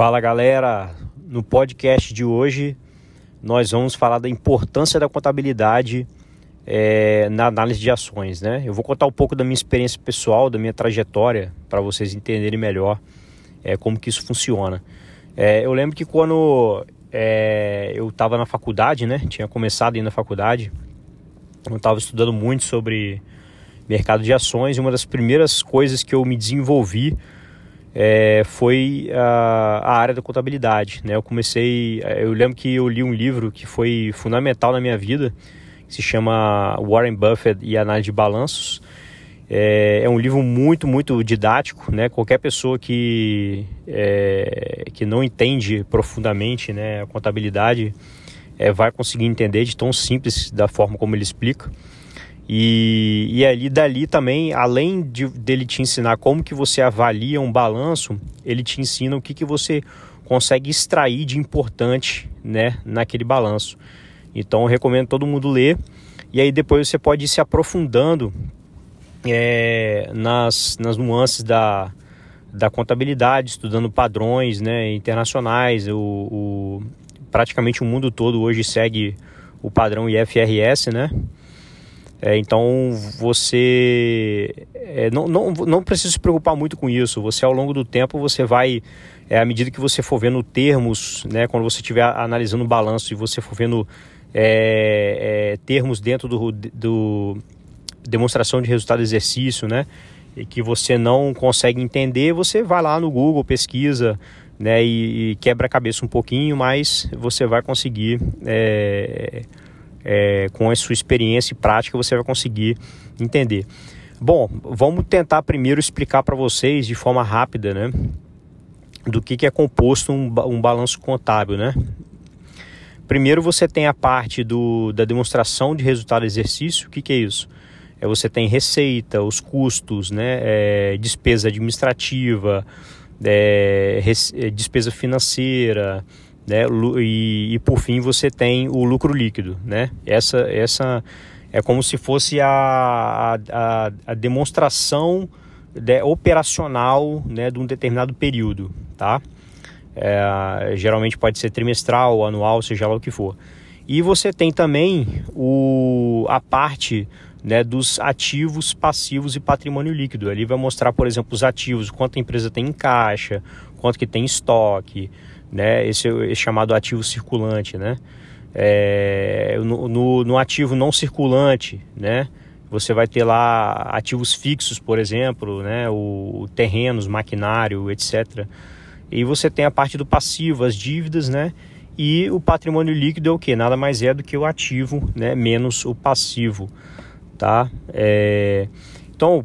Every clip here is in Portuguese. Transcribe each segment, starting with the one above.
Fala galera, no podcast de hoje nós vamos falar da importância da contabilidade é, na análise de ações, né? Eu vou contar um pouco da minha experiência pessoal, da minha trajetória, para vocês entenderem melhor é, como que isso funciona. É, eu lembro que quando é, eu estava na faculdade, né? Tinha começado aí na faculdade, eu estava estudando muito sobre mercado de ações e uma das primeiras coisas que eu me desenvolvi é, foi a, a, área da contabilidade. Né? Eu comecei, é, eu lembro que eu li um livro que foi fundamental na minha vida, que se chama Warren Buffett e Análise de Balanços. É, é, um livro muito, muito didático, né? Qualquer pessoa que, é, que não entende profundamente né, a contabilidade é, vai conseguir entender de tão simples da forma como ele explica. E, e ali dali também, além de, dele te ensinar como que você avalia um balanço, ele te ensina o que, que você consegue extrair de importante né, naquele balanço. Então eu recomendo todo mundo ler e aí depois você pode ir se aprofundando é, nas, nas nuances da, da contabilidade, estudando padrões né, internacionais. O, o, praticamente o mundo todo hoje segue o padrão IFRS, né? É, então você é, não, não, não precisa se preocupar muito com isso. Você ao longo do tempo você vai, é, à medida que você for vendo termos, né, quando você estiver analisando o balanço e você for vendo é, é, termos dentro do, do demonstração de resultado de exercício, né, e que você não consegue entender, você vai lá no Google, pesquisa, né, e, e quebra a cabeça um pouquinho, mas você vai conseguir é, com a sua experiência e prática você vai conseguir entender. Bom, vamos tentar primeiro explicar para vocês de forma rápida, né, do que, que é composto um, um balanço contábil, né? Primeiro você tem a parte do, da demonstração de resultado do exercício. O que, que é isso? É você tem receita, os custos, né, é, despesa administrativa, é, é despesa financeira, né? E, e, por fim você tem o lucro líquido, né? Essa, essa é como se fosse a, a, a demonstração de, operacional né, de um determinado período, tá? É, geralmente pode ser trimestral, anual, seja lá o que for. E você tem também o, a parte né, dos ativos, passivos e patrimônio líquido. Ali vai mostrar, por exemplo, os ativos, quanto a empresa tem em caixa, quanto que tem em estoque, né? Esse é chamado ativo circulante, né? É, no, no, no, ativo não circulante, né? Você vai ter lá ativos fixos, por exemplo, né? O, o terrenos, maquinário, etc. E você tem a parte do passivo, as dívidas, né? E o patrimônio líquido é o que? Nada mais é do que o ativo, né? Menos o passivo, tá? É... Então,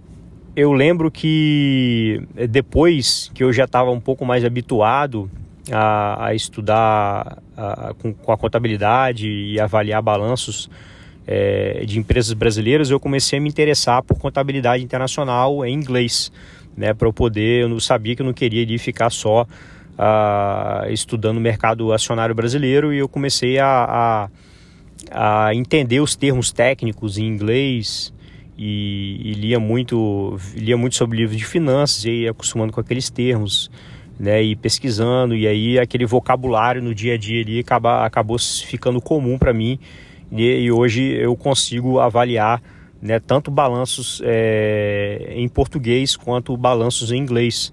eu lembro que depois que eu já estava um pouco mais habituado a, a estudar a, com, com, a contabilidade e avaliar balanços é, de empresas brasileiras, eu comecei a me interessar por contabilidade internacional em inglês, né, para eu poder, eu não sabia que eu não queria ficar só a, estudando o mercado acionário brasileiro e eu comecei a, a, a entender os termos técnicos em inglês e, e, lia muito lia muito sobre livros de finanças e acostumando com aqueles termos né, e pesquisando, e aí aquele vocabulário no dia a dia ali acaba, acabou ficando comum para mim, e, e, hoje eu consigo avaliar né, tanto balanços é, em português quanto balanços em inglês.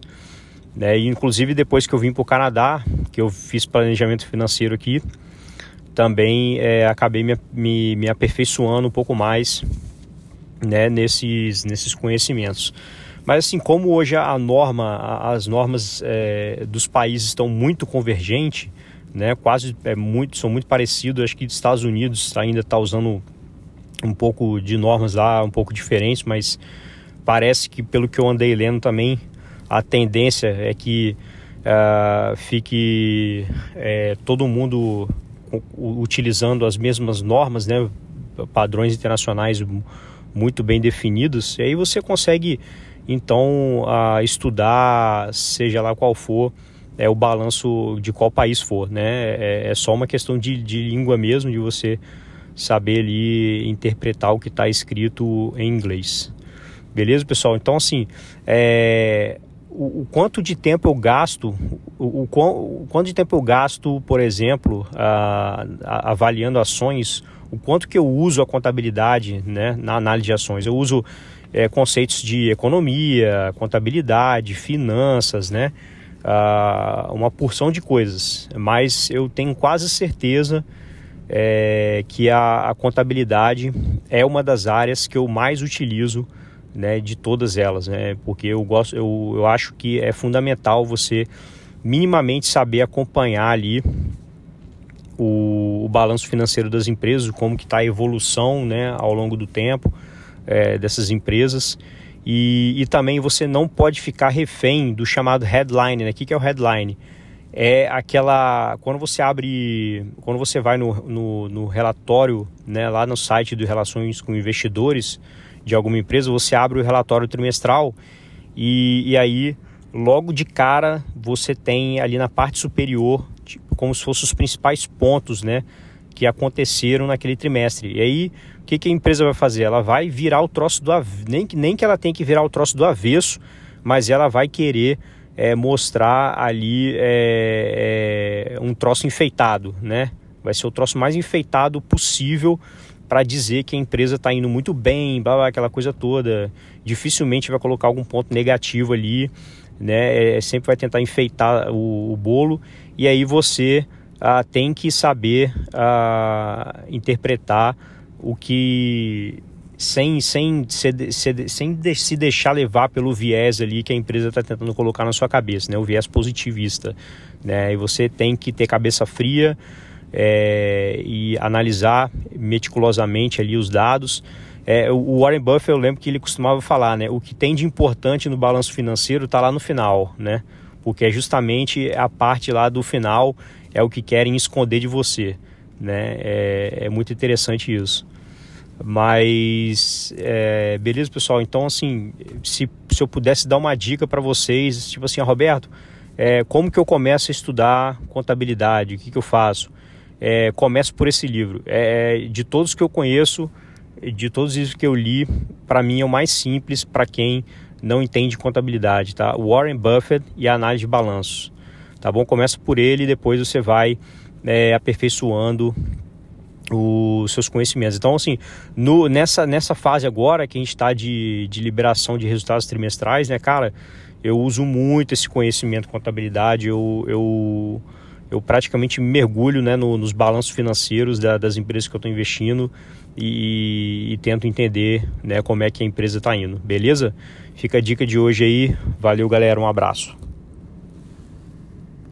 Né, e inclusive depois que eu vim para o Canadá, que eu fiz planejamento financeiro aqui, também é, acabei me, me, me aperfeiçoando um pouco mais né, nesses, nesses conhecimentos. Mas assim, como hoje a norma, as normas é, dos países estão muito convergentes, né, quase é muito, são muito parecidos, acho que os Estados Unidos ainda está usando um pouco de normas lá, um pouco diferentes, mas parece que pelo que eu andei lendo também, a tendência é que uh, fique é, todo mundo utilizando as mesmas normas, né, padrões internacionais muito bem definidos, e aí você consegue então a estudar, seja lá qual for, é o balanço de qual país for, né? É, é só uma questão de, de língua mesmo, de você saber ali interpretar o que está escrito em inglês. Beleza, pessoal? Então, assim, é, o, o, quanto de tempo eu gasto o, o, o quanto de tempo eu gasto, por exemplo, a, a, avaliando ações, o quanto que eu uso a contabilidade né, na análise de ações. Eu uso é, conceitos de economia, contabilidade, finanças, né? uma porção de coisas, mas eu tenho quase certeza é, que a, a, contabilidade é uma das áreas que eu mais utilizo né, de todas elas, né, porque eu, gosto, eu, eu acho que é fundamental você minimamente saber acompanhar ali o, o balanço financeiro das empresas, como que está a evolução né, ao longo do tempo é, dessas empresas e, e, também você não pode ficar refém do chamado headline. Né? O que é o headline? É aquela. Quando você abre. Quando você vai no, no, no relatório, né, lá no site de Relações com Investidores de alguma empresa, você abre o relatório trimestral e, e aí, logo de cara, você tem ali na parte superior, tipo, como se fossem os principais pontos, né? que aconteceram naquele trimestre. E aí, o que, que a empresa vai fazer? Ela vai virar o troço do avesso, nem, nem que ela tenha que virar o troço do avesso, mas ela vai querer é, mostrar ali é, é, um troço enfeitado, né? Vai ser o troço mais enfeitado possível para dizer que a empresa está indo muito bem, blá, blá, aquela coisa toda. Dificilmente vai colocar algum ponto negativo ali, né? É, sempre vai tentar enfeitar o, o bolo e aí você ah, tem que saber ah, interpretar o que sem, sem, se, se, sem de, se deixar levar pelo viés ali que a empresa está tentando colocar na sua cabeça, né? o viés positivista. Né? E você tem que ter cabeça fria é, e analisar meticulosamente ali os dados. É, o Warren Buffett, eu lembro que ele costumava falar, né? O que tem de importante no balanço financeiro está lá no final, né? Porque é justamente a parte lá do final é o que querem esconder de você. Né? É, é muito interessante isso. Mas, é, beleza, pessoal? Então, assim, se, se eu pudesse dar uma dica para vocês, tipo assim, Roberto, é, como que eu começo a estudar contabilidade? O que, que eu faço? É, começo por esse livro. É, de todos que eu conheço, de todos os que eu li, para mim é o mais simples para quem não entende contabilidade, tá? Warren Buffett e a análise de balanços tá bom? Começa por ele e depois você vai é, aperfeiçoando os seus conhecimentos. Então, assim, no, nessa, nessa fase agora que a gente está de, de liberação de resultados trimestrais, né, cara, eu uso muito esse conhecimento contabilidade, eu, eu, eu praticamente mergulho né, no, nos balanços financeiros da, das empresas que eu estou investindo e, e, tento entender né, como é que a empresa está indo, beleza? Fica a dica de hoje aí, valeu galera, um abraço.